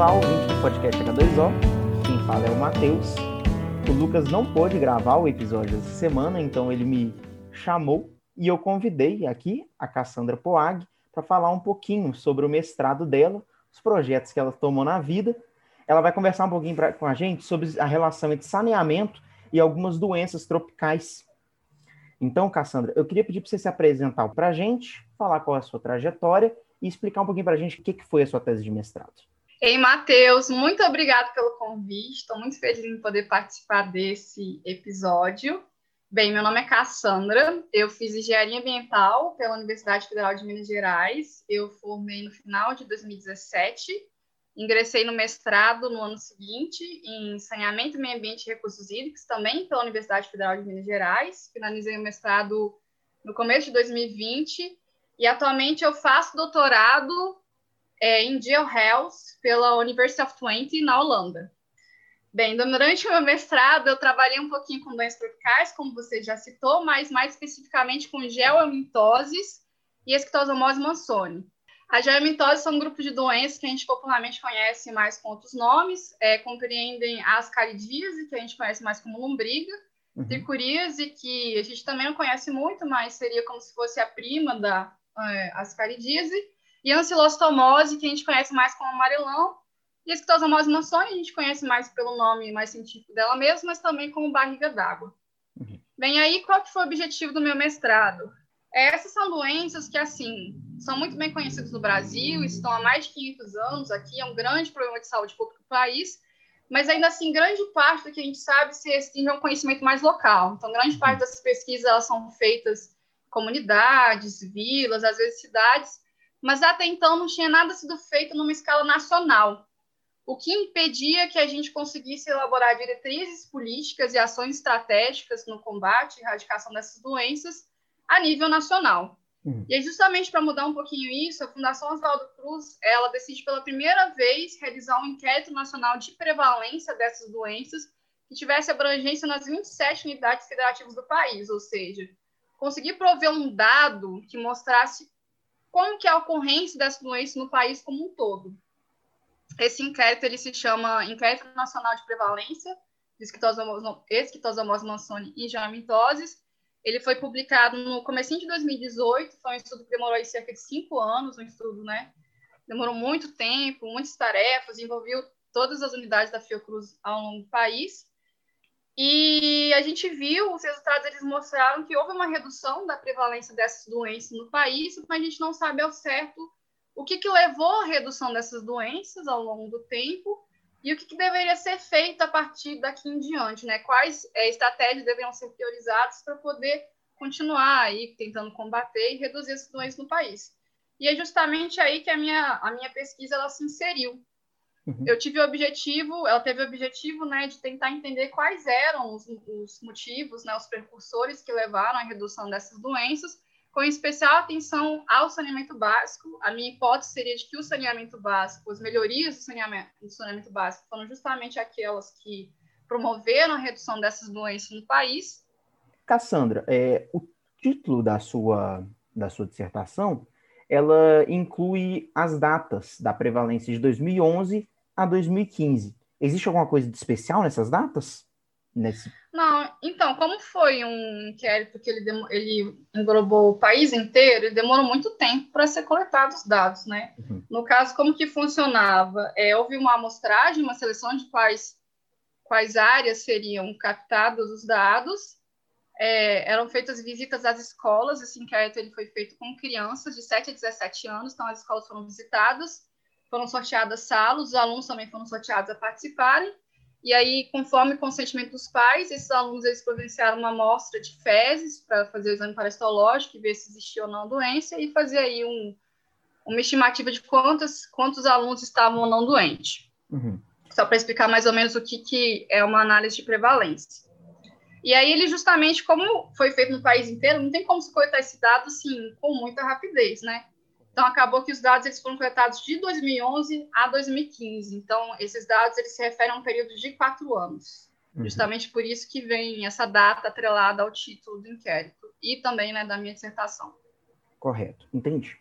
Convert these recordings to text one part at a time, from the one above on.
Olá, ouvinte do podcast H2O. Quem fala é o Matheus. O Lucas não pôde gravar o episódio essa semana, então ele me chamou e eu convidei aqui a Cassandra Poag para falar um pouquinho sobre o mestrado dela, os projetos que ela tomou na vida. Ela vai conversar um pouquinho pra, com a gente sobre a relação entre saneamento e algumas doenças tropicais. Então, Cassandra, eu queria pedir para você se apresentar para a gente, falar qual é a sua trajetória e explicar um pouquinho para a gente o que, que foi a sua tese de mestrado. Ei, Matheus, muito obrigado pelo convite. Estou muito feliz em poder participar desse episódio. Bem, meu nome é Cassandra, eu fiz engenharia ambiental pela Universidade Federal de Minas Gerais. Eu formei no final de 2017, ingressei no mestrado no ano seguinte em saneamento, meio ambiente e recursos hídricos, também pela Universidade Federal de Minas Gerais. Finalizei o mestrado no começo de 2020 e atualmente eu faço doutorado é, em Geohealth pela University of Twente, na Holanda. Bem, durante o meu mestrado, eu trabalhei um pouquinho com doenças tropicais, como você já citou, mas mais especificamente com geomintoses e esquitosomose mansoni. As geomintoses são um grupo de doenças que a gente popularmente conhece mais com outros nomes, é, compreendem a ascaridíase, que a gente conhece mais como lombriga, uhum. tricuríase, que a gente também não conhece muito, mas seria como se fosse a prima da é, ascaridíase, e ancilostomose, que a gente conhece mais como amarelão, e a esquitosomose mansoni, a gente conhece mais pelo nome mais científico dela mesma, mas também como barriga d'água. Uhum. Bem, aí qual que foi o objetivo do meu mestrado? É, essas são doenças que, assim, são muito bem conhecidas no Brasil, estão há mais de 500 anos aqui, é um grande problema de saúde pública do país, mas ainda assim, grande parte do que a gente sabe se restringe a um conhecimento mais local. Então, grande parte uhum. dessas pesquisas elas são feitas em comunidades, vilas, às vezes cidades, mas até então não tinha nada sido feito numa escala nacional, o que impedia que a gente conseguisse elaborar diretrizes políticas e ações estratégicas no combate e erradicação dessas doenças a nível nacional. Uhum. E é justamente para mudar um pouquinho isso, a Fundação Oswaldo Cruz, ela decide pela primeira vez realizar um inquérito nacional de prevalência dessas doenças que tivesse abrangência nas 27 unidades federativas do país, ou seja, conseguir prover um dado que mostrasse como que é a ocorrência dessa doença no país como um todo. Esse inquérito ele se chama Inquérito Nacional de Prevalência de Esquitosomose mansoni e geomintoses. Ele foi publicado no começo de 2018, foi um estudo que demorou cerca de cinco anos, um estudo, né? Demorou muito tempo, muitas tarefas, envolveu todas as unidades da Fiocruz ao longo do país. E a gente viu, os resultados eles mostraram que houve uma redução da prevalência dessas doenças no país, mas a gente não sabe ao certo o que, que levou à redução dessas doenças ao longo do tempo e o que, que deveria ser feito a partir daqui em diante, né? Quais é, estratégias deveriam ser priorizadas para poder continuar aí tentando combater e reduzir essas doenças no país. E é justamente aí que a minha, a minha pesquisa ela se inseriu, Uhum. Eu tive o objetivo, ela teve o objetivo, né, de tentar entender quais eram os, os motivos, né, os precursores que levaram à redução dessas doenças, com especial atenção ao saneamento básico. A minha hipótese seria de que o saneamento básico, as melhorias do saneamento, do saneamento básico, foram justamente aquelas que promoveram a redução dessas doenças no país. Cassandra, é, o título da sua, da sua dissertação ela inclui as datas da prevalência de 2011 a 2015. Existe alguma coisa de especial nessas datas? Nesse... Não, então, como foi um inquérito que ele, ele englobou o país inteiro, ele demorou muito tempo para ser coletados os dados, né? Uhum. No caso, como que funcionava? É, houve uma amostragem, uma seleção de quais, quais áreas seriam captados os dados, é, eram feitas visitas às escolas, esse inquérito ele foi feito com crianças de 7 a 17 anos, então as escolas foram visitadas, foram sorteadas salas, os alunos também foram sorteados a participarem, e aí, conforme o consentimento dos pais, esses alunos eles providenciaram uma amostra de fezes para fazer o exame parasitológico e ver se existia ou não doença, e fazer aí um, uma estimativa de quantos, quantos alunos estavam ou não doentes. Uhum. Só para explicar mais ou menos o que, que é uma análise de prevalência. E aí ele justamente, como foi feito no país inteiro, não tem como se coletar esse dado assim com muita rapidez, né? Então acabou que os dados eles foram coletados de 2011 a 2015. Então esses dados eles se referem a um período de quatro anos. Uhum. Justamente por isso que vem essa data atrelada ao título do inquérito e também né, da minha dissertação. Correto, entendi.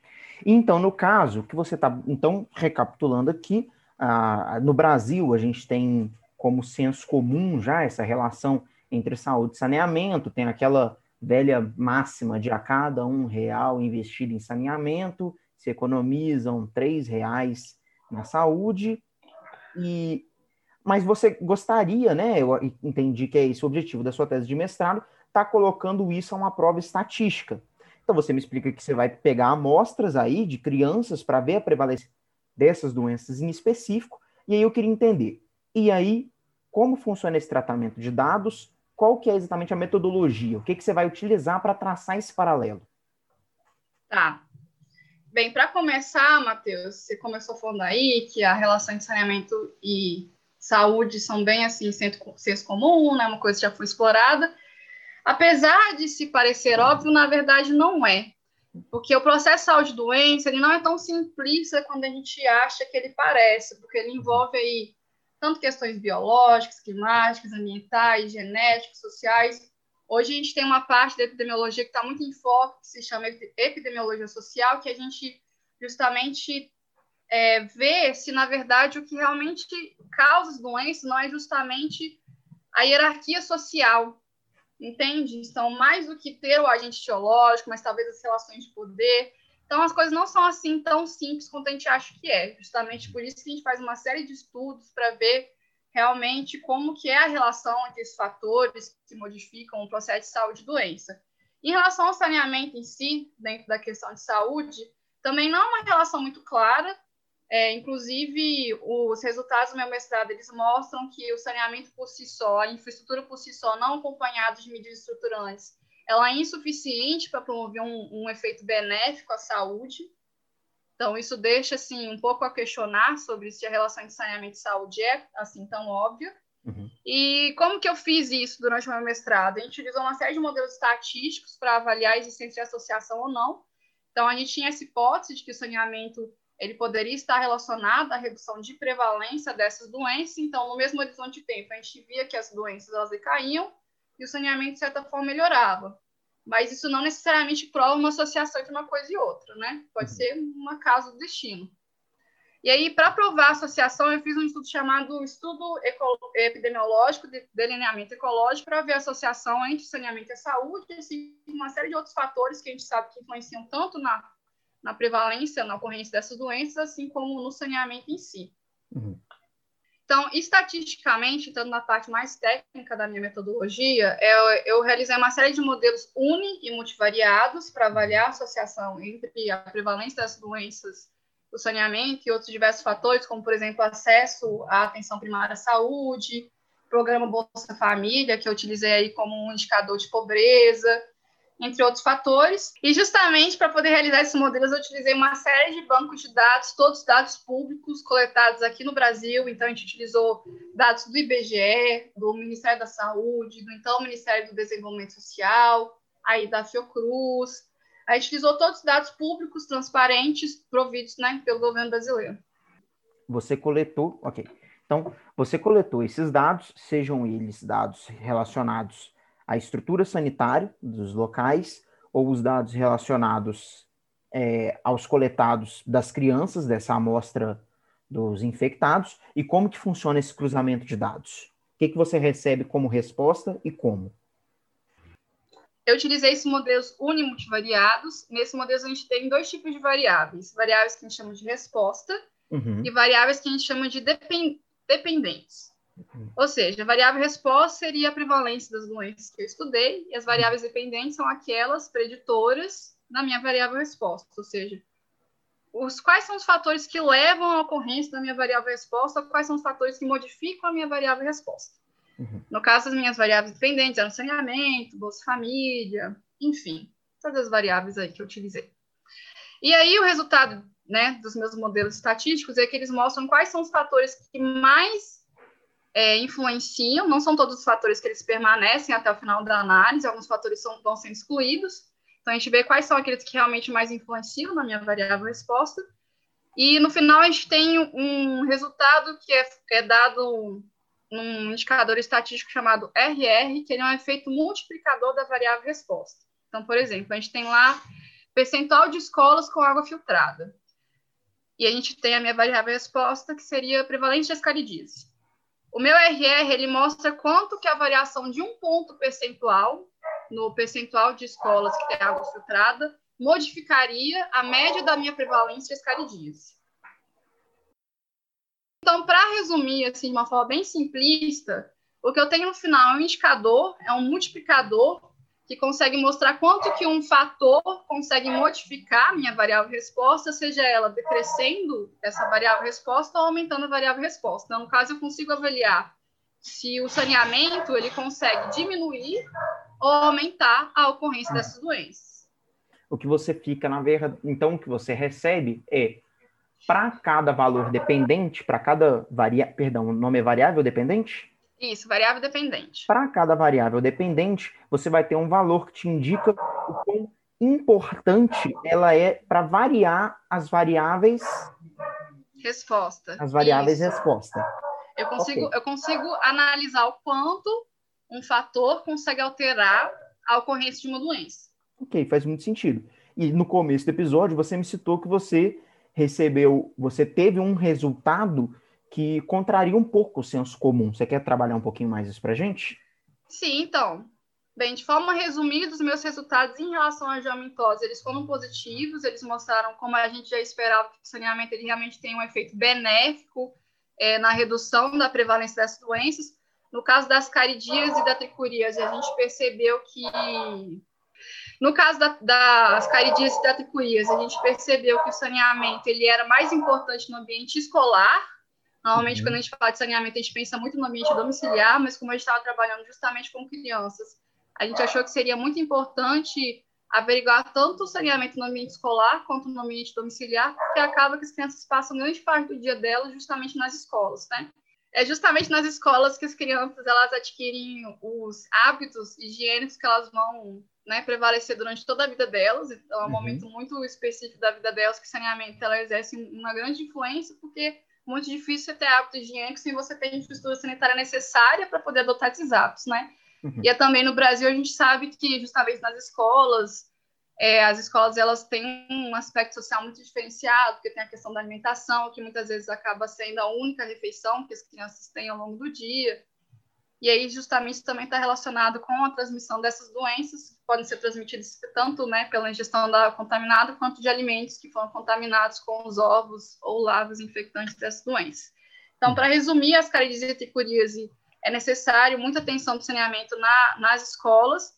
Então, no caso que você está, então, recapitulando aqui, ah, no Brasil, a gente tem como senso comum já essa relação entre saúde e saneamento, tem aquela velha máxima de a cada um real investido em saneamento, se economizam três reais na saúde, e mas você gostaria, né? Eu entendi que é esse o objetivo da sua tese de mestrado, tá colocando isso a uma prova estatística. Então você me explica que você vai pegar amostras aí de crianças para ver a prevalência dessas doenças em específico, e aí eu queria entender. E aí, como funciona esse tratamento de dados? Qual que é exatamente a metodologia? O que, que você vai utilizar para traçar esse paralelo? Tá. Bem, para começar, Matheus, você começou falando aí que a relação de saneamento e saúde são bem assim, senso comum, né? Uma coisa que já foi explorada. Apesar de se parecer óbvio, na verdade não é. Porque o processo saúde-doença ele não é tão simplista quando a gente acha que ele parece, porque ele envolve aí tanto questões biológicas, climáticas, ambientais, genéticas, sociais. Hoje a gente tem uma parte da epidemiologia que está muito em foco, que se chama epidemiologia social, que a gente justamente é, vê se, na verdade, o que realmente causa as doenças não é justamente a hierarquia social, entende? Então, mais do que ter o agente geológico, mas talvez as relações de poder. Então, as coisas não são assim tão simples quanto a gente acha que é. Justamente por isso que a gente faz uma série de estudos para ver realmente como que é a relação entre esses fatores que modificam o processo de saúde e doença. Em relação ao saneamento em si, dentro da questão de saúde, também não é uma relação muito clara, é, inclusive, os resultados do meu mestrado eles mostram que o saneamento por si só, a infraestrutura por si só, não acompanhada de medidas estruturantes, ela é insuficiente para promover um, um, efeito benéfico à saúde. Então, isso deixa assim um pouco a questionar sobre se a relação de saneamento e saúde é assim tão óbvia. Uhum. E como que eu fiz isso durante o meu mestrado? A gente utilizou uma série de modelos estatísticos para avaliar a existência de associação ou não. Então, a gente tinha essa hipótese de que o saneamento ele poderia estar relacionado à redução de prevalência dessas doenças. Então, no mesmo horizonte de tempo, a gente via que as doenças elas decaíam e o saneamento, de certa forma, melhorava. Mas isso não necessariamente prova uma associação entre uma coisa e outra, né? Pode uhum. ser uma causa do destino. E aí, para provar a associação, eu fiz um estudo chamado Estudo Epidemiológico de Delineamento Ecológico para ver a associação entre saneamento e saúde, assim, uma série de outros fatores que a gente sabe que influenciam tanto na na prevalência, na ocorrência dessas doenças, assim como no saneamento em si. Uhum. Então, estatisticamente, entrando na parte mais técnica da minha metodologia, eu, eu realizei uma série de modelos uni e multivariados para avaliar a associação entre a prevalência das doenças, o saneamento e outros diversos fatores, como, por exemplo, acesso à atenção primária à saúde, programa Bolsa Família, que eu utilizei aí como um indicador de pobreza, entre outros fatores. E justamente para poder realizar esses modelos, eu utilizei uma série de bancos de dados, todos dados públicos coletados aqui no Brasil. Então, a gente utilizou dados do IBGE, do Ministério da Saúde, do então Ministério do Desenvolvimento Social, aí da Fiocruz. A gente utilizou todos os dados públicos, transparentes, providos né, pelo governo brasileiro. Você coletou, ok. Então, você coletou esses dados, sejam eles dados relacionados a estrutura sanitária dos locais ou os dados relacionados é, aos coletados das crianças dessa amostra dos infectados e como que funciona esse cruzamento de dados? O que, que você recebe como resposta e como? Eu utilizei esses modelos unimultivariados. Nesse modelo a gente tem dois tipos de variáveis. Variáveis que a gente chama de resposta uhum. e variáveis que a gente chama de dependentes. Ou seja, a variável resposta seria a prevalência das doenças que eu estudei, e as variáveis dependentes são aquelas preditoras da minha variável resposta, ou seja, os, quais são os fatores que levam à ocorrência da minha variável resposta, quais são os fatores que modificam a minha variável resposta. Uhum. No caso, as minhas variáveis dependentes eram saneamento, Bolsa Família, enfim, todas as variáveis aí que eu utilizei. E aí, o resultado né, dos meus modelos estatísticos é que eles mostram quais são os fatores que mais é, influenciam, não são todos os fatores que eles permanecem até o final da análise, alguns fatores são, vão ser excluídos. Então, a gente vê quais são aqueles que realmente mais influenciam na minha variável resposta. E no final, a gente tem um resultado que é, é dado num indicador estatístico chamado RR, que ele é um efeito multiplicador da variável resposta. Então, por exemplo, a gente tem lá percentual de escolas com água filtrada. e a gente tem a minha variável resposta, que seria prevalência de ascaridíase. O meu RR, ele mostra quanto que a variação de um ponto percentual, no percentual de escolas que tem água filtrada, modificaria a média da minha prevalência de ascaridíase. Então, para resumir, assim, de uma forma bem simplista, o que eu tenho no final é um indicador, é um multiplicador que consegue mostrar quanto que um fator consegue modificar a minha variável resposta, seja ela decrescendo essa variável resposta ou aumentando a variável resposta. Então, no caso, eu consigo avaliar se o saneamento ele consegue diminuir ou aumentar a ocorrência dessas doenças. O que você fica, na verdade, então, o que você recebe é para cada valor dependente, para cada variável, perdão, o nome é variável dependente? Isso, variável dependente. Para cada variável dependente, você vai ter um valor que te indica o quão importante ela é para variar as variáveis. Resposta. As variáveis Isso. resposta. Eu consigo, okay. eu consigo analisar o quanto um fator consegue alterar a ocorrência de uma doença. Ok, faz muito sentido. E no começo do episódio, você me citou que você recebeu, você teve um resultado que contraria um pouco o senso comum. Você quer trabalhar um pouquinho mais isso para gente? Sim, então. Bem, de forma resumida, os meus resultados em relação à geomentose, eles foram positivos, eles mostraram como a gente já esperava que o saneamento ele realmente tem um efeito benéfico é, na redução da prevalência dessas doenças. No caso das caridias e da tricurias, a gente percebeu que no caso da, das caridias e da tricurias, a gente percebeu que o saneamento ele era mais importante no ambiente escolar Normalmente, uhum. quando a gente fala de saneamento, a gente pensa muito no ambiente domiciliar, mas como a gente estava trabalhando justamente com crianças, a gente achou que seria muito importante averiguar tanto o saneamento no ambiente escolar quanto no ambiente domiciliar, porque acaba que as crianças passam grande parte do dia delas justamente nas escolas, né? É justamente nas escolas que as crianças elas adquirem os hábitos higiênicos que elas vão né, prevalecer durante toda a vida delas. Então, é um uhum. momento muito específico da vida delas que o saneamento ela exerce uma grande influência, porque muito difícil ter hábitos higiênicos sem você ter a infraestrutura sanitária necessária para poder adotar esses hábitos, né? Uhum. E é também no Brasil a gente sabe que justamente nas escolas, é, as escolas elas têm um aspecto social muito diferenciado, porque tem a questão da alimentação, que muitas vezes acaba sendo a única refeição que as crianças têm ao longo do dia. E aí, justamente, também está relacionado com a transmissão dessas doenças, que podem ser transmitidas tanto né, pela ingestão da contaminada, quanto de alimentos que foram contaminados com os ovos ou lavas infectantes dessas doenças. Então, para resumir, as caridíase e tricuríase é necessário muita atenção do saneamento na, nas escolas,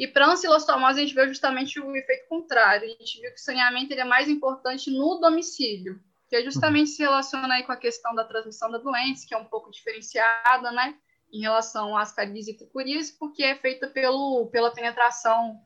e para a ancilostomose, a gente viu justamente o efeito contrário. A gente viu que o saneamento ele é mais importante no domicílio, que justamente se relaciona aí com a questão da transmissão da doença, que é um pouco diferenciada, né? Em relação às caries e tricuríase, porque é feita pelo, pela penetração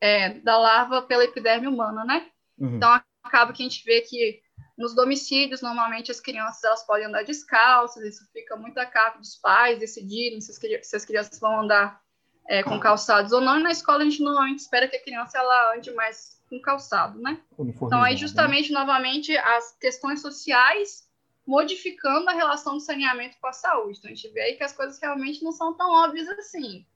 é, da larva pela epiderme humana, né? Uhum. Então, acaba que a gente vê que nos domicílios, normalmente, as crianças elas podem andar descalças, isso fica muito a cargo dos pais decidirem se as, se as crianças vão andar é, com calçados ou não, e na escola a gente normalmente espera que a criança ela ande mais com calçado, né? Então, aí, né? justamente, né? novamente, as questões sociais modificando a relação do saneamento com a saúde. Então, a gente vê aí que as coisas realmente não são tão óbvias assim.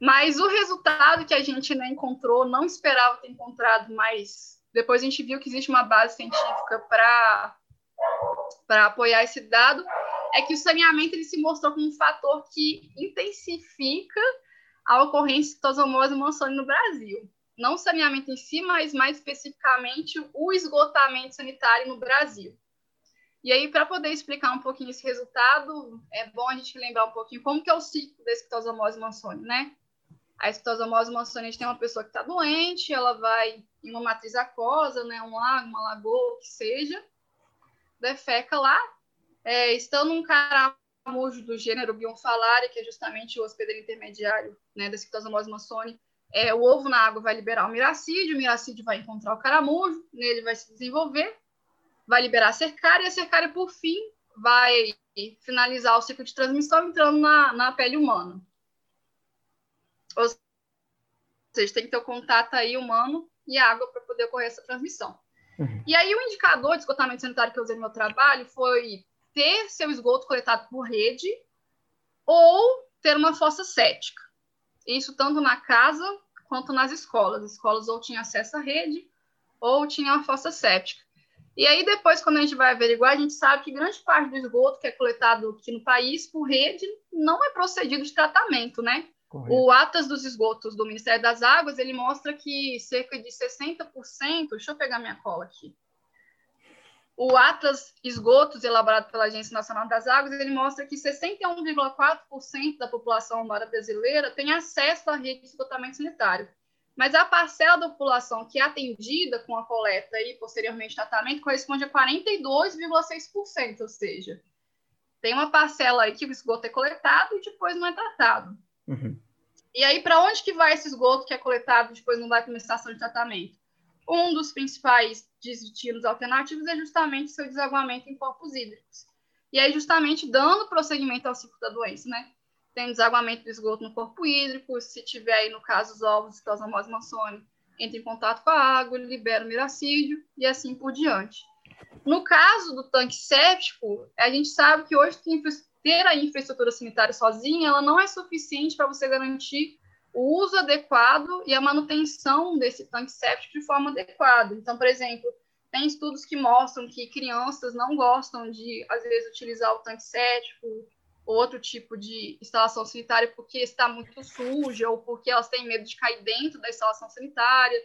Mas o resultado que a gente né, encontrou, não esperava ter encontrado, mas depois a gente viu que existe uma base científica para apoiar esse dado, é que o saneamento ele se mostrou como um fator que intensifica a ocorrência de tosomose mansoni no Brasil. Não o saneamento em si, mas mais especificamente o esgotamento sanitário no Brasil. E aí, para poder explicar um pouquinho esse resultado, é bom a gente lembrar um pouquinho como que é o ciclo da esquitosomose mansoni, né? A esquitosomose mansoni, a gente tem uma pessoa que está doente, ela vai em uma matriz aquosa, né, um lago, uma lagoa, o que seja, defeca lá, é, estando um caramujo do gênero Bionfalaria, que é justamente o hospedeiro intermediário né, da esquitosomose mansoni, é, o ovo na água vai liberar o miracídio, o miracídio vai encontrar o caramujo, nele vai se desenvolver, vai liberar a cercária, e a cercária, por fim, vai finalizar o ciclo de transmissão entrando na, na pele humana. Ou seja, tem que ter o contato aí humano e água para poder ocorrer essa transmissão. Uhum. E aí, o indicador de esgotamento sanitário que eu usei no meu trabalho foi ter seu esgoto coletado por rede ou ter uma fossa cética. Isso tanto na casa quanto nas escolas. As escolas ou tinham acesso à rede ou tinham a fossa séptica. E aí, depois, quando a gente vai averiguar, a gente sabe que grande parte do esgoto que é coletado aqui no país por rede não é procedido de tratamento, né? Correto. O Atas dos Esgotos do Ministério das Águas, ele mostra que cerca de 60%, deixa eu pegar minha cola aqui, o Atlas Esgotos, elaborado pela Agência Nacional das Águas, ele mostra que 61,4% da população urbana brasileira tem acesso à rede de esgotamento sanitário. Mas a parcela da população que é atendida com a coleta e posteriormente tratamento corresponde a 42,6%, ou seja, tem uma parcela aí que o esgoto é coletado e depois não é tratado. Uhum. E aí, para onde que vai esse esgoto que é coletado e depois não vai para uma estação de tratamento? Um dos principais destinos alternativos é justamente seu desaguamento em corpos hídricos. E aí, justamente, dando prosseguimento ao ciclo da doença, né? Tem desaguamento do esgoto no corpo hídrico, se tiver aí, no caso, os ovos de Tosomose mansoni, entra em contato com a água, libera o miracídio e assim por diante. No caso do tanque séptico, a gente sabe que hoje ter a infraestrutura sanitária sozinha, ela não é suficiente para você garantir o uso adequado e a manutenção desse tanque séptico de forma adequada. Então, por exemplo, tem estudos que mostram que crianças não gostam de, às vezes, utilizar o tanque séptico ou outro tipo de instalação sanitária porque está muito suja ou porque elas têm medo de cair dentro da instalação sanitária.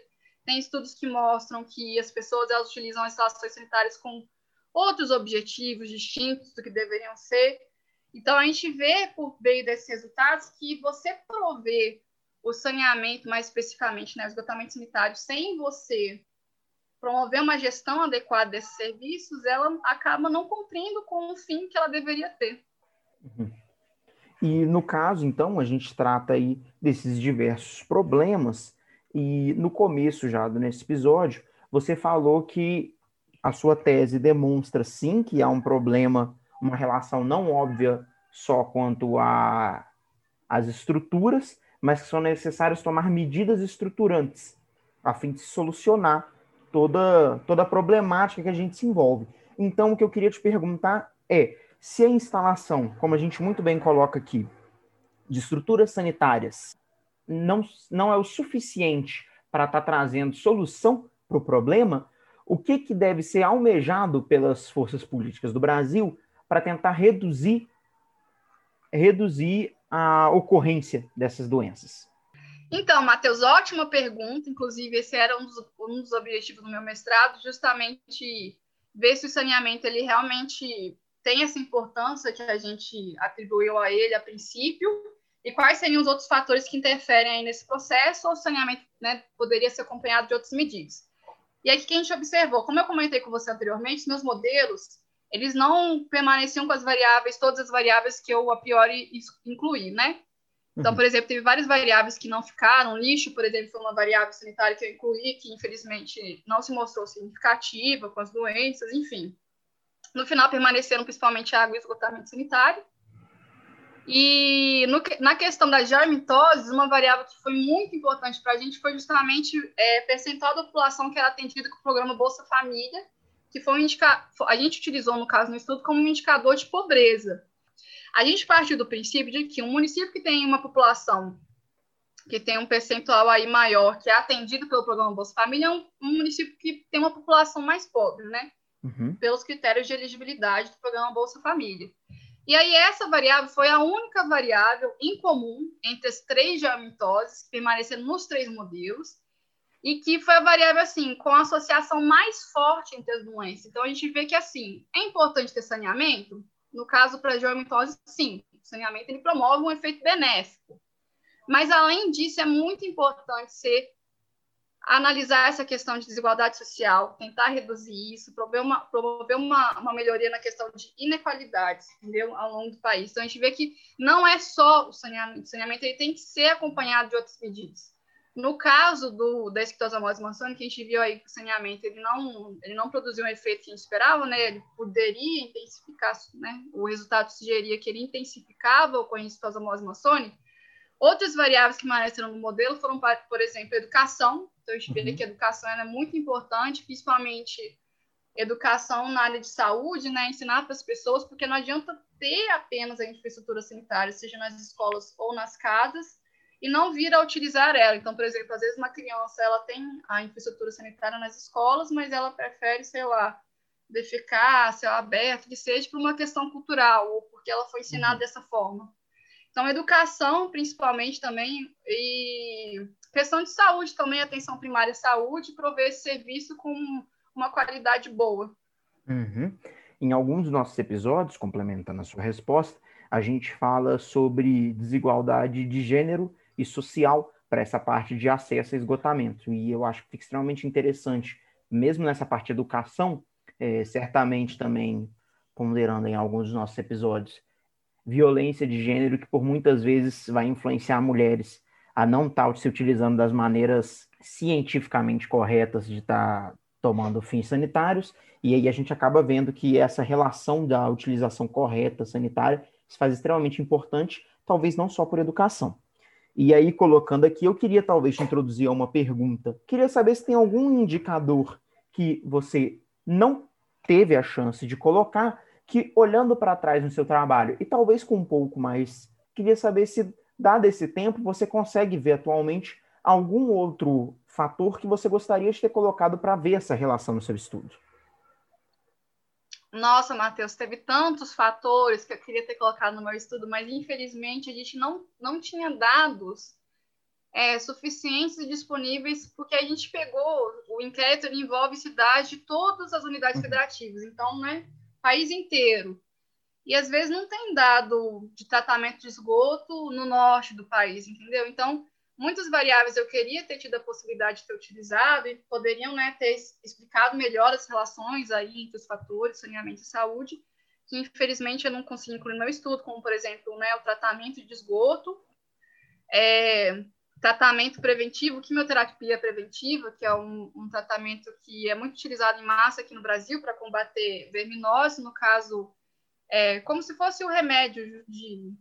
Tem estudos que mostram que as pessoas elas utilizam as instalações sanitárias com outros objetivos distintos do que deveriam ser. Então, a gente vê, por meio desses resultados, que você prover o saneamento, mais especificamente, né, o esgotamento sanitário, sem você promover uma gestão adequada desses serviços, ela acaba não cumprindo com o fim que ela deveria ter. Uhum. E no caso, então, a gente trata aí desses diversos problemas, e no começo já nesse episódio, você falou que a sua tese demonstra sim que há um problema, uma relação não óbvia só quanto as estruturas, mas que são necessários tomar medidas estruturantes a fim de solucionar toda, toda a problemática que a gente se envolve. Então, o que eu queria te perguntar é se a instalação, como a gente muito bem coloca aqui, de estruturas sanitárias não, não é o suficiente para estar tá trazendo solução para o problema, o que, que deve ser almejado pelas forças políticas do Brasil para tentar reduzir reduzir a ocorrência dessas doenças? Então, Matheus, ótima pergunta. Inclusive, esse era um dos, um dos objetivos do meu mestrado, justamente ver se o saneamento ele realmente tem essa importância que a gente atribuiu a ele a princípio e quais seriam os outros fatores que interferem aí nesse processo ou o saneamento né, poderia ser acompanhado de outras medidas. E aí, o que a gente observou? Como eu comentei com você anteriormente, meus modelos eles não permaneciam com as variáveis, todas as variáveis que eu a priori incluí, né? Então, uhum. por exemplo, teve várias variáveis que não ficaram. Lixo, por exemplo, foi uma variável sanitária que eu incluí, que infelizmente não se mostrou significativa com as doenças, enfim. No final, permaneceram principalmente água e esgotamento sanitário. E no, na questão das germitoses, uma variável que foi muito importante para a gente foi justamente é, percentual da população que era atendida com o programa Bolsa Família, que foi um indica... a gente utilizou, no caso, no estudo, como um indicador de pobreza. A gente partiu do princípio de que um município que tem uma população que tem um percentual aí maior, que é atendido pelo programa Bolsa Família, é um, um município que tem uma população mais pobre, né? Uhum. Pelos critérios de elegibilidade do programa Bolsa Família. E aí essa variável foi a única variável em comum entre as três geomitoses que permaneceram nos três modelos e que foi a variável assim com a associação mais forte entre as doenças. Então a gente vê que assim é importante ter saneamento. No caso para a geomitose, sim, o saneamento ele promove um efeito benéfico. Mas além disso é muito importante ser analisar essa questão de desigualdade social, tentar reduzir isso, promover uma, promover uma, uma melhoria na questão de inequalidades, entendeu? Ao longo do país. Então, a gente vê que não é só o saneamento, o saneamento ele tem que ser acompanhado de outras medidas. No caso do, da esquitosomose que a gente viu aí que o saneamento ele não, ele não produziu um efeito que a gente esperava, né? Ele poderia intensificar, né? O resultado sugeria que ele intensificava o esquitosomose mansoni. Outras variáveis que apareceram no modelo foram, por exemplo, educação. Então, a gente vê uhum. que a educação é muito importante, principalmente educação na área de saúde, né? Ensinar para as pessoas, porque não adianta ter apenas a infraestrutura sanitária, seja nas escolas ou nas casas, e não vir a utilizar ela. Então, por exemplo, às vezes uma criança ela tem a infraestrutura sanitária nas escolas, mas ela prefere, sei lá, defecar, céu aberto, que seja por uma questão cultural, ou porque ela foi ensinada uhum. dessa forma. Então, educação, principalmente também, e questão de saúde também, atenção primária à saúde, prover esse serviço com uma qualidade boa. Uhum. Em alguns dos nossos episódios, complementando a sua resposta, a gente fala sobre desigualdade de gênero e social para essa parte de acesso a esgotamento. E eu acho que fica extremamente interessante, mesmo nessa parte de educação, é, certamente também ponderando em alguns dos nossos episódios, violência de gênero que por muitas vezes vai influenciar mulheres a não estar tá se utilizando das maneiras cientificamente corretas de estar tá tomando fins sanitários, e aí a gente acaba vendo que essa relação da utilização correta sanitária se faz extremamente importante, talvez não só por educação. E aí, colocando aqui, eu queria talvez te introduzir uma pergunta. Queria saber se tem algum indicador que você não teve a chance de colocar, que olhando para trás no seu trabalho, e talvez com um pouco mais, queria saber se, dado esse tempo, você consegue ver atualmente algum outro fator que você gostaria de ter colocado para ver essa relação no seu estudo? Nossa, Matheus, teve tantos fatores que eu queria ter colocado no meu estudo, mas infelizmente a gente não, não tinha dados é, suficientes e disponíveis, porque a gente pegou, o inquérito envolve cidades de todas as unidades uhum. federativas, então, né, país inteiro. E às vezes não tem dado de tratamento de esgoto no norte do país, entendeu? Então, muitas variáveis eu queria ter tido a possibilidade de ter utilizado e poderiam né, ter explicado melhor as relações aí entre os fatores, saneamento e saúde, que infelizmente eu não consegui incluir no meu estudo, como, por exemplo, né, o tratamento de esgoto, é, tratamento preventivo, quimioterapia preventiva, que é um, um, tratamento que é muito utilizado em massa aqui no Brasil para combater verminose, no caso, é, como se fosse o remédio de...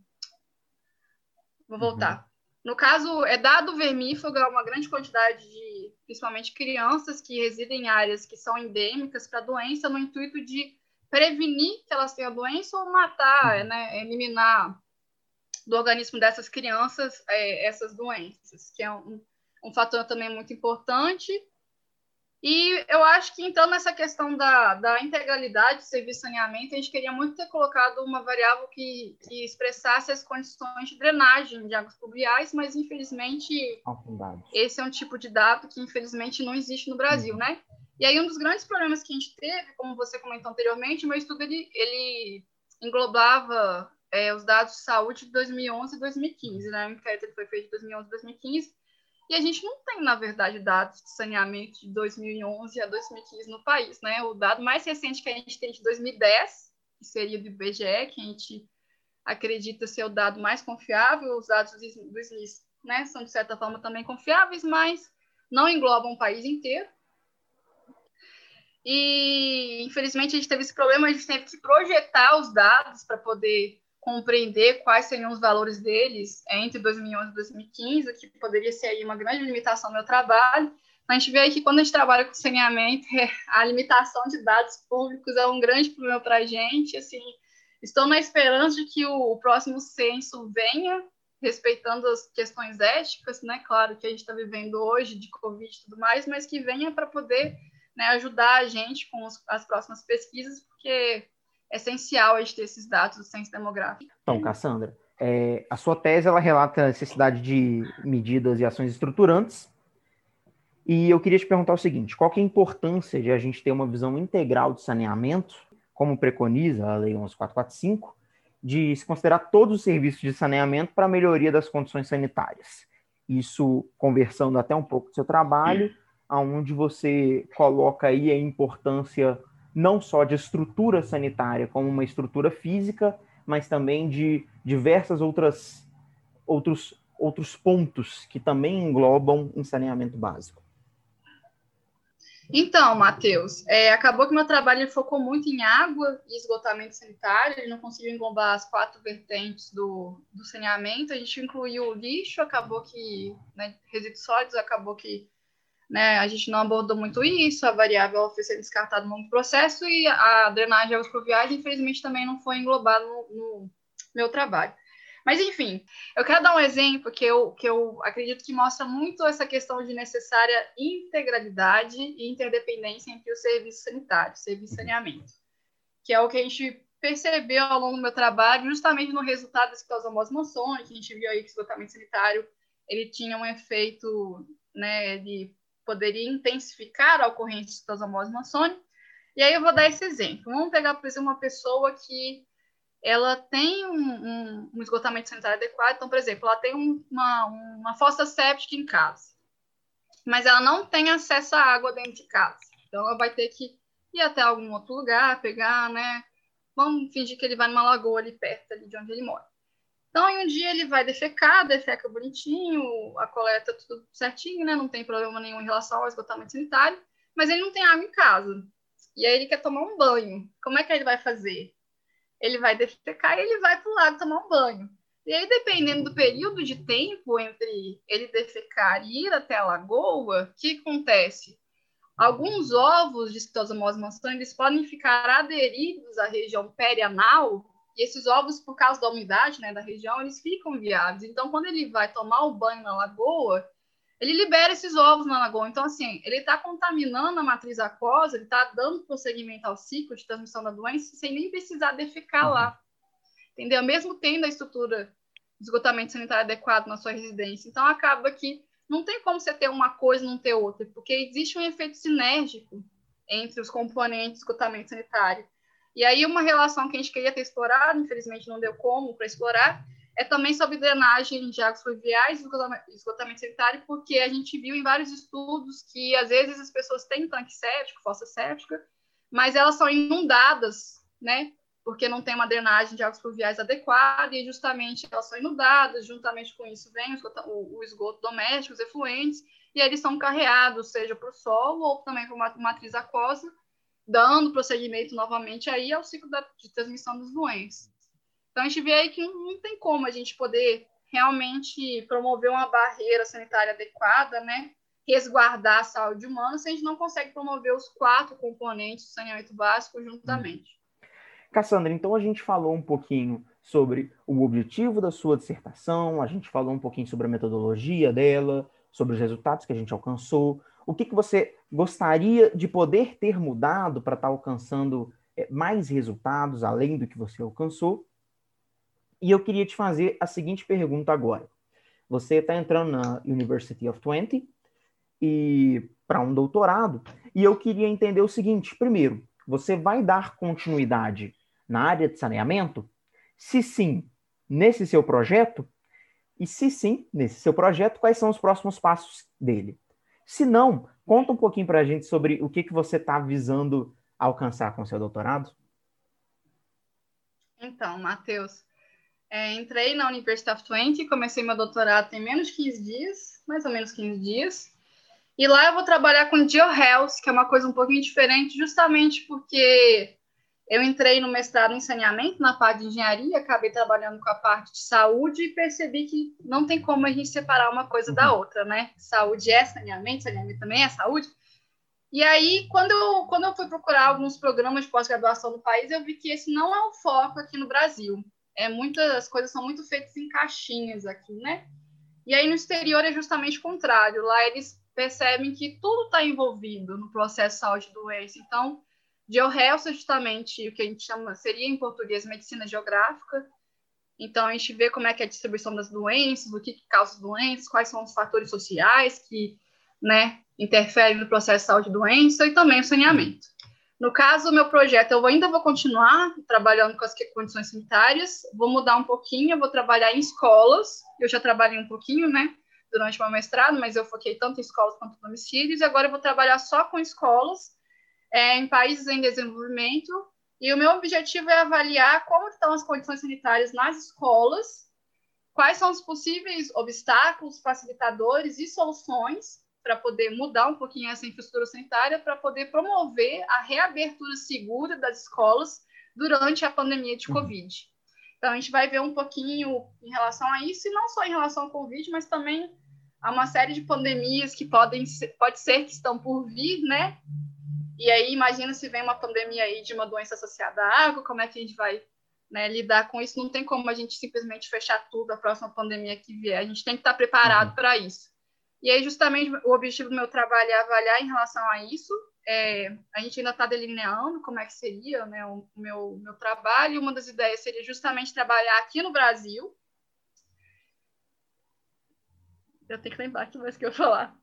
Vou voltar. Uhum no caso, é dado vermífugo a uma grande quantidade de, principalmente crianças que residem em áreas que são endêmicas para a doença, no intuito de prevenir que elas tenham a doença ou matar, uhum. né, eliminar do organismo dessas crianças é, essas doenças, que é um, um fator também muito importante. E eu acho que, então, nessa questão da, da integralidade do serviço de saneamento, a gente queria muito ter colocado uma variável que, que expressasse as condições de drenagem de águas pluviais, mas, infelizmente, esse é um tipo de dado que, infelizmente, não existe no Brasil, uhum. né? E aí, um dos grandes problemas que a gente teve, como você comentou anteriormente, o meu estudo, ele, ele englobava é, os dados de saúde de 2011 e 2015, né? O inquérito foi feito de 2011 e 2015, e a gente não tem, na verdade, dados de saneamento de 2011 a 2015 no país, né? O dado mais recente que a gente tem de 2010, que seria do IBGE, que a gente acredita ser o dado mais confiável, os dados do SNIS, né, são de certa forma também confiáveis, mas não englobam o país inteiro. E, infelizmente, a gente teve esse problema, a gente teve que projetar os dados para poder compreender quais seriam os valores deles entre 2011 e 2015, que poderia ser aí uma grande limitação do meu trabalho. A gente vê aí que quando a gente trabalha com saneamento, a limitação de dados públicos é um grande problema para a gente. Assim, estou na esperança de que o próximo censo venha, respeitando as questões éticas, né? Claro que a gente está vivendo hoje de Covid e tudo mais, mas que venha para poder né, ajudar a gente com as próximas pesquisas, porque essencial a gente ter esses dados do censo demográfico. Então, Cassandra, é, a sua tese ela relata a necessidade de medidas e ações estruturantes. E eu queria te perguntar o seguinte: qual é a importância de a gente ter uma visão integral de saneamento, como preconiza a Lei 11445, de se considerar todos os serviços de saneamento para a melhoria das condições sanitárias? Isso conversando até um pouco do seu trabalho, aonde você coloca aí a importância não só de estrutura sanitária como uma estrutura física, mas também de diversas outras outros outros pontos que também englobam em saneamento básico. Então, Matheus, é, acabou que meu trabalho focou muito em água e esgotamento sanitário, ele não conseguiu englobar as quatro vertentes do, do saneamento, a gente incluiu o lixo, acabou que, né, resíduos sólidos, acabou que né? A gente não abordou muito isso, a variável foi ser descartada no longo processo e a drenagem de águas pluviais, infelizmente, também não foi englobada no, no meu trabalho. Mas, enfim, eu quero dar um exemplo que eu, que eu acredito que mostra muito essa questão de necessária integralidade e interdependência entre o serviço sanitário, o serviço de saneamento, que é o que a gente percebeu ao longo do meu trabalho, justamente no resultado das citosomose maçônica, que a gente viu aí que o esgotamento sanitário ele tinha um efeito, né, de poderia intensificar a ocorrência de citosomose maçônica. E aí eu vou dar esse exemplo. Vamos pegar, por exemplo, uma pessoa que ela tem um, um, um, esgotamento sanitário adequado. Então, por exemplo, ela tem uma, uma fossa séptica em casa, mas ela não tem acesso à água dentro de casa. Então, ela vai ter que ir até algum outro lugar, pegar, né? Vamos fingir que ele vai numa lagoa ali perto ali de onde ele mora. Então, em um dia ele vai defecar, defeca bonitinho, a coleta tudo certinho, né? Não tem problema nenhum em relação ao esgotamento sanitário, mas ele não tem água em casa. E aí ele quer tomar um banho. Como é que ele vai fazer? ele vai defecar e ele vai para o lado tomar um banho. E aí, dependendo do período de tempo entre ele defecar e ir até a lagoa, o que acontece? Alguns ovos de maçã, eles podem ficar aderidos à região perianal, e esses ovos, por causa da umidade né, da região, eles ficam viáveis. Então, quando ele vai tomar o banho na lagoa, ele libera esses ovos na lagoa. Então, assim, ele está contaminando a matriz aquosa, ele está dando prosseguimento ao ciclo de transmissão da doença sem nem precisar defecar lá. Uhum. Entendeu? Mesmo tendo a estrutura de esgotamento sanitário adequado na sua residência. Então, acaba que não tem como você ter uma coisa e não ter outra, porque existe um efeito sinérgico entre os componentes do esgotamento sanitário. E aí, uma relação que a gente queria ter explorado, infelizmente não deu como para explorar, é também sobre drenagem de águas fluviais e esgotamento sanitário, porque a gente viu em vários estudos que às vezes as pessoas têm tanque séptico, fossa séptica, mas elas são inundadas, né? Porque não tem uma drenagem de águas fluviais adequada e justamente elas são inundadas, juntamente com isso vem o esgoto, o, esgoto doméstico, os efluentes, e eles são carreados, seja para o solo ou também para uma matriz aquosa, dando prosseguimento novamente aí ao ciclo da, de transmissão das doenças. Então a gente vê aí que não tem como a gente poder realmente promover uma barreira sanitária adequada, né? Resguardar a saúde humana se a gente não consegue promover os quatro componentes do saneamento básico juntamente. Cassandra, então a gente falou um pouquinho sobre o objetivo da sua dissertação, a gente falou um pouquinho sobre a metodologia dela, sobre os resultados que a gente alcançou. O que, que você gostaria de poder ter mudado para estar tá alcançando eh, mais resultados além do que você alcançou? E eu queria te fazer a seguinte pergunta agora. Você está entrando na University of Twente e para um doutorado, e eu queria entender o seguinte: primeiro, você vai dar continuidade na área de saneamento? Se sim, nesse seu projeto? E se sim, nesse seu projeto, quais são os próximos passos dele? Se não, conta um pouquinho para a gente sobre o que, que você está visando alcançar com seu doutorado. Então, Matheus, é, entrei na University of Twente, comecei meu doutorado tem menos de 15 dias, mais ou menos 15 dias. E lá eu vou trabalhar com GeoHealth, que é uma coisa um pouquinho diferente, justamente porque eu entrei no mestrado em saneamento, na parte de engenharia, acabei trabalhando com a parte de saúde e percebi que não tem como a gente separar uma coisa da uhum. outra, né? Saúde é saneamento, saneamento também é saúde. E aí, quando eu, quando eu fui procurar alguns programas de pós-graduação no país, eu vi que esse não é o foco aqui no Brasil é muitas coisas são muito feitas em caixinhas aqui, né? E aí no exterior é justamente o contrário. Lá eles percebem que tudo está envolvido no processo de saúde e doença. Então, GeoHealth é justamente o que a gente chama, seria em português, medicina geográfica. Então, a gente vê como é que é a distribuição das doenças, o que, que causa as doenças, quais são os fatores sociais que né, interferem no processo de saúde e doença, e também o saneamento. No caso, o meu projeto, eu ainda vou continuar trabalhando com as condições sanitárias, vou mudar um pouquinho, vou trabalhar em escolas, eu já trabalhei um pouquinho, né, durante o meu mestrado, mas eu foquei tanto em escolas quanto em domicílios, e agora eu vou trabalhar só com escolas é, em países em desenvolvimento, e o meu objetivo é avaliar como estão as condições sanitárias nas escolas, quais são os possíveis obstáculos, facilitadores e soluções para poder mudar um pouquinho essa infraestrutura sanitária, para poder promover a reabertura segura das escolas durante a pandemia de uhum. Covid. Então, a gente vai ver um pouquinho em relação a isso, e não só em relação ao Covid, mas também a uma série de pandemias que podem ser, pode ser que estão por vir, né? E aí, imagina se vem uma pandemia aí de uma doença associada à água, como é que a gente vai né, lidar com isso. Não tem como a gente simplesmente fechar tudo a próxima pandemia que vier. A gente tem que estar preparado uhum. para isso. E aí, justamente, o objetivo do meu trabalho é avaliar em relação a isso. É, a gente ainda está delineando como é que seria né, o meu, meu trabalho, e uma das ideias seria justamente trabalhar aqui no Brasil. Eu tenho que lembrar que mais que eu falar.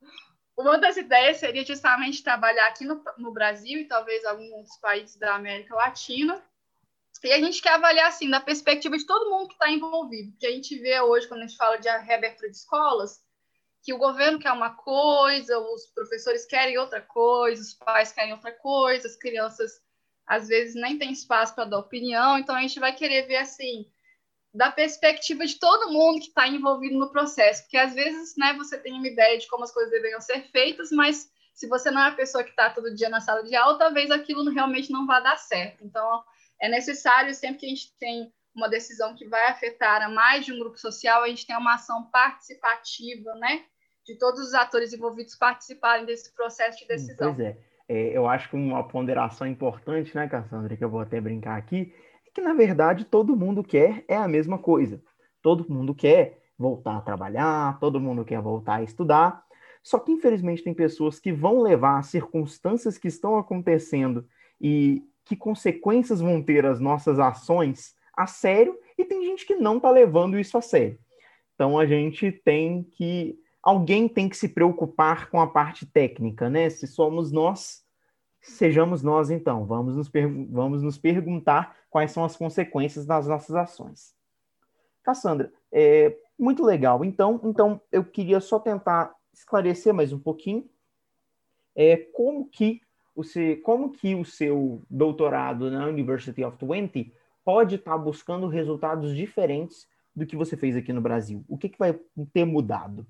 Uma das ideias seria justamente trabalhar aqui no, no Brasil e talvez alguns países da América Latina, e a gente quer avaliar, assim, da perspectiva de todo mundo que está envolvido. Porque a gente vê hoje, quando a gente fala de reabertura de escolas, que o governo quer uma coisa, os professores querem outra coisa, os pais querem outra coisa, as crianças, às vezes, nem têm espaço para dar opinião. Então, a gente vai querer ver, assim, da perspectiva de todo mundo que está envolvido no processo. Porque, às vezes, né, você tem uma ideia de como as coisas deveriam ser feitas, mas se você não é a pessoa que está todo dia na sala de aula, talvez aquilo realmente não vá dar certo. Então, é necessário, sempre que a gente tem uma decisão que vai afetar a mais de um grupo social, a gente tem uma ação participativa, né? De todos os atores envolvidos participarem desse processo de decisão. Pois é. é eu acho que uma ponderação importante, né, Cassandra, que eu vou até brincar aqui, que, na verdade, todo mundo quer é a mesma coisa. Todo mundo quer voltar a trabalhar, todo mundo quer voltar a estudar. Só que, infelizmente, tem pessoas que vão levar as circunstâncias que estão acontecendo e que consequências vão ter as nossas ações a sério e tem gente que não está levando isso a sério. Então a gente tem que alguém tem que se preocupar com a parte técnica, né? Se somos nós, sejamos nós então. Vamos nos, vamos nos perguntar quais são as consequências das nossas ações. Cassandra, é muito legal. Então, então eu queria só tentar esclarecer mais um pouquinho é, como que você, como que o seu doutorado na University of Twente pode estar tá buscando resultados diferentes do que você fez aqui no Brasil? O que, que vai ter mudado?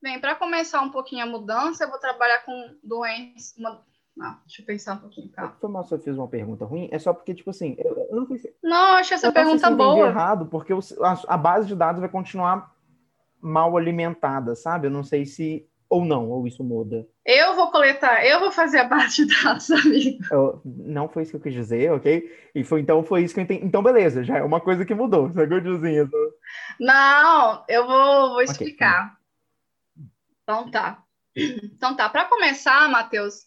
Bem, para começar um pouquinho a mudança, eu vou trabalhar com doenças. Uma... Não, deixa eu pensar um pouquinho, calma. Foi mal se eu fiz uma pergunta ruim? É só porque, tipo assim, eu, não pensei. Não, acho essa eu pergunta boa. errado, porque a, a base de dados vai continuar mal alimentada, sabe? Eu não sei se ou não, ou isso muda? Eu vou coletar, eu vou fazer a base de dados, amigo. Eu, não foi isso que eu quis dizer, ok? E foi então foi isso que eu entendi. Então, beleza, já é uma coisa que mudou. Você dizer Não, eu vou, vou explicar. Okay. Então tá. Então tá, para começar, Matheus,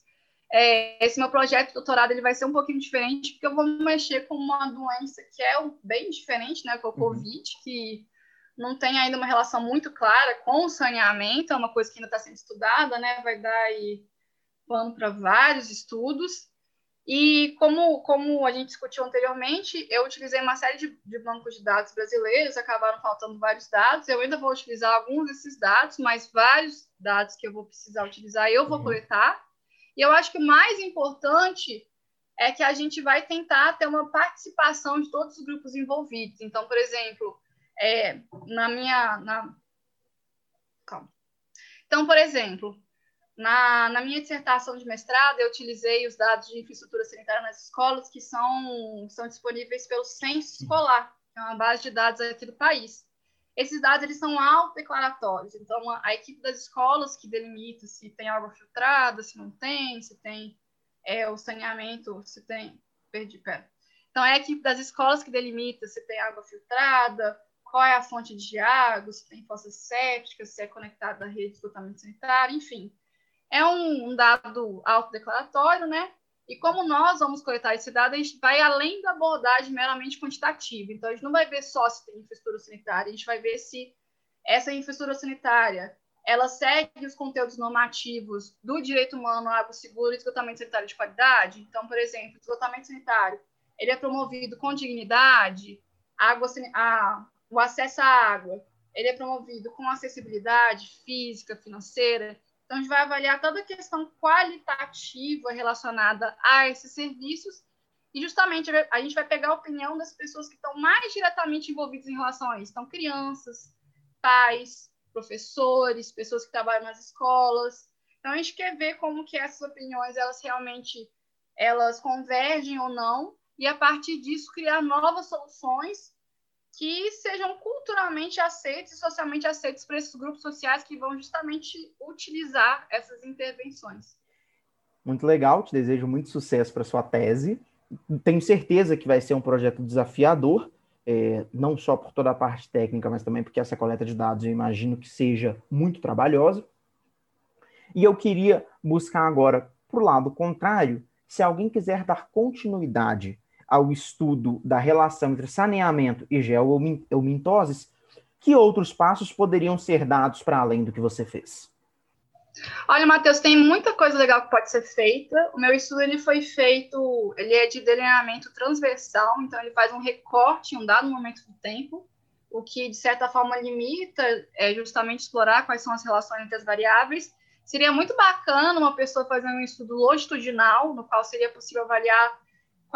é, esse meu projeto de doutorado ele vai ser um pouquinho diferente, porque eu vou mexer com uma doença que é bem diferente, né, que é o uhum. Covid, que não tem ainda uma relação muito clara com o saneamento, é uma coisa que ainda está sendo estudada, né? Vai dar aí pano para vários estudos. E como, como a gente discutiu anteriormente, eu utilizei uma série de, de bancos de dados brasileiros, acabaram faltando vários dados. Eu ainda vou utilizar alguns desses dados, mas vários dados que eu vou precisar utilizar eu vou uhum. coletar. E eu acho que o mais importante é que a gente vai tentar ter uma participação de todos os grupos envolvidos. Então, por exemplo, é, na minha. Na... Calma. Então, por exemplo, na, na minha dissertação de mestrado, eu utilizei os dados de infraestrutura sanitária nas escolas que são, são disponíveis pelo Censo Escolar, que é uma base de dados aqui do país. Esses dados eles são autodeclaratórios, então a, a equipe das escolas que delimita se tem água filtrada, se não tem, se tem é, o saneamento, se tem. Perdi, pera. Então é a equipe das escolas que delimita se tem água filtrada, qual é a fonte de água, se tem fossas sépticas, se é conectado à rede de esgotamento sanitário, enfim. É um, um dado autodeclaratório, né? E como nós vamos coletar esse dado, a gente vai além da abordagem meramente quantitativa. Então, a gente não vai ver só se tem infraestrutura sanitária, a gente vai ver se essa infraestrutura sanitária ela segue os conteúdos normativos do direito humano, água segura e esgotamento sanitário de qualidade. Então, por exemplo, esgotamento sanitário, ele é promovido com dignidade, água, a, o acesso à água, ele é promovido com acessibilidade física, financeira. Então, a gente vai avaliar toda a questão qualitativa relacionada a esses serviços e, justamente, a gente vai pegar a opinião das pessoas que estão mais diretamente envolvidas em relação a isso. Então, crianças, pais, professores, pessoas que trabalham nas escolas. Então, a gente quer ver como que essas opiniões, elas realmente elas convergem ou não, e, a partir disso, criar novas soluções que sejam culturalmente aceitos e socialmente aceitos para esses grupos sociais que vão justamente utilizar essas intervenções. Muito legal, te desejo muito sucesso para sua tese. tenho certeza que vai ser um projeto desafiador, é, não só por toda a parte técnica, mas também porque essa coleta de dados eu imagino que seja muito trabalhosa. E eu queria buscar agora, para o lado contrário, se alguém quiser dar continuidade ao estudo da relação entre saneamento e geomintoses, que outros passos poderiam ser dados para além do que você fez? Olha, Matheus, tem muita coisa legal que pode ser feita. O meu estudo ele foi feito, ele é de delineamento transversal, então ele faz um recorte em um dado momento do tempo, o que de certa forma limita é justamente explorar quais são as relações entre as variáveis. Seria muito bacana uma pessoa fazer um estudo longitudinal, no qual seria possível avaliar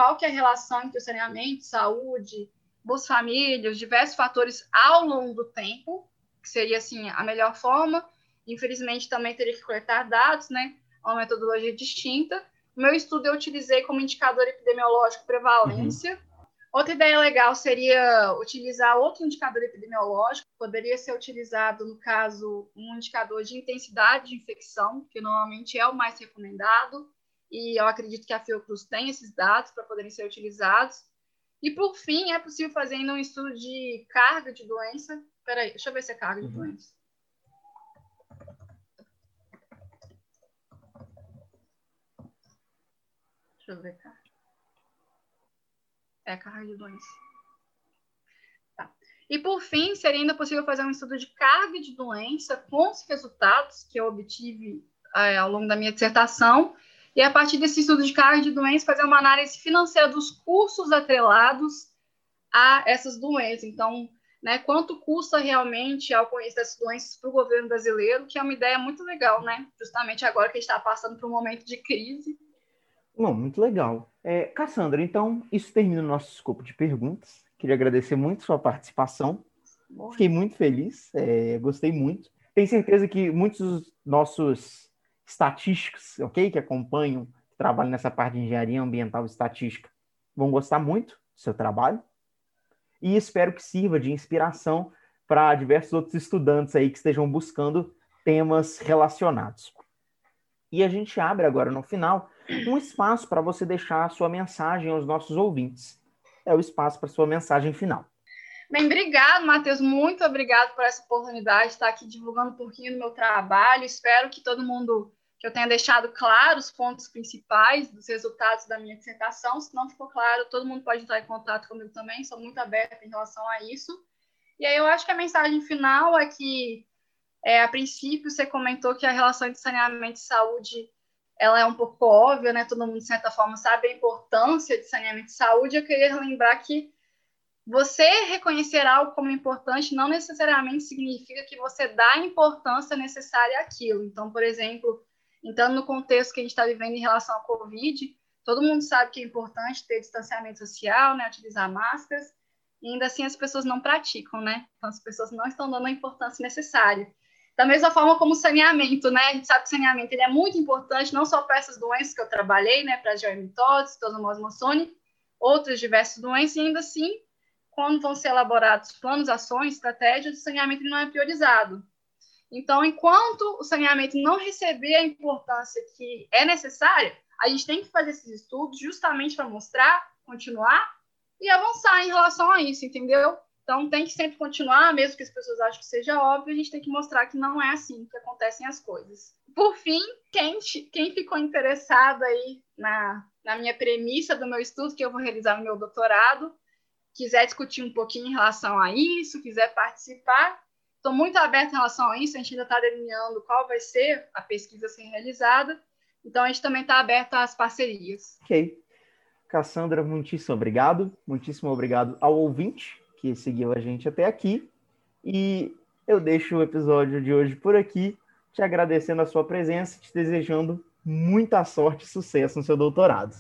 qual que é a relação entre o saneamento, saúde, boas famílias, diversos fatores ao longo do tempo, que seria assim a melhor forma. Infelizmente também teria que coletar dados, né? Uma metodologia distinta. O meu estudo eu utilizei como indicador epidemiológico prevalência. Uhum. Outra ideia legal seria utilizar outro indicador epidemiológico, poderia ser utilizado, no caso, um indicador de intensidade de infecção, que normalmente é o mais recomendado, e eu acredito que a Fiocruz tem esses dados para poderem ser utilizados. E, por fim, é possível fazer ainda um estudo de carga de doença. Peraí, deixa eu ver se é carga uhum. de doença. Deixa eu ver, cara. É carga de doença. Tá. E, por fim, seria ainda possível fazer um estudo de carga de doença com os resultados que eu obtive é, ao longo da minha dissertação e a partir desse estudo de carga de doenças fazer uma análise financeira dos custos atrelados a essas doenças. Então, né, quanto custa realmente ao conhecer essas doenças para o governo brasileiro, que é uma ideia muito legal, né? Justamente agora que a gente está passando por um momento de crise. Bom, muito legal. É, Cassandra, então, isso termina o nosso escopo de perguntas. Queria agradecer muito sua participação. Fiquei muito feliz, é, gostei muito. Tenho certeza que muitos dos nossos estatísticos, ok? Que acompanham, que trabalham nessa parte de engenharia ambiental e estatística, vão gostar muito do seu trabalho. E espero que sirva de inspiração para diversos outros estudantes aí que estejam buscando temas relacionados. E a gente abre agora no final um espaço para você deixar a sua mensagem aos nossos ouvintes. É o espaço para sua mensagem final. Bem, obrigado, Matheus. Muito obrigado por essa oportunidade de estar aqui divulgando um pouquinho do meu trabalho. Espero que todo mundo que eu tenha deixado claro os pontos principais dos resultados da minha dissertação. Se não ficou claro, todo mundo pode entrar em contato comigo também, sou muito aberta em relação a isso. E aí eu acho que a mensagem final é que, é, a princípio, você comentou que a relação entre saneamento e saúde ela é um pouco óbvia, né? Todo mundo, de certa forma, sabe a importância de saneamento e saúde. Eu queria lembrar que você reconhecer algo como importante não necessariamente significa que você dá a importância necessária àquilo. Então, por exemplo, Entrando no contexto que a gente está vivendo em relação à Covid, todo mundo sabe que é importante ter distanciamento social, né, utilizar máscaras, e ainda assim as pessoas não praticam, né? Então as pessoas não estão dando a importância necessária. Da mesma forma como o saneamento, né? A gente sabe que o saneamento ele é muito importante, não só para essas doenças que eu trabalhei, né? Para a geomitose, tosomose moçone, outras diversas doenças, e ainda assim, quando vão ser elaborados planos, ações, estratégias, o saneamento não é priorizado. Então, enquanto o saneamento não receber a importância que é necessária, a gente tem que fazer esses estudos justamente para mostrar, continuar e avançar em relação a isso, entendeu? Então, tem que sempre continuar, mesmo que as pessoas achem que seja óbvio, a gente tem que mostrar que não é assim que acontecem as coisas. Por fim, quem, quem ficou interessado aí na, na minha premissa do meu estudo, que eu vou realizar no meu doutorado, quiser discutir um pouquinho em relação a isso, quiser participar, Estou muito aberta em relação a isso, a gente ainda está delineando qual vai ser a pesquisa a ser realizada, então a gente também está aberto às parcerias. Ok. Cassandra, muitíssimo obrigado. Muitíssimo obrigado ao ouvinte que seguiu a gente até aqui. E eu deixo o episódio de hoje por aqui, te agradecendo a sua presença, te desejando muita sorte e sucesso no seu doutorado.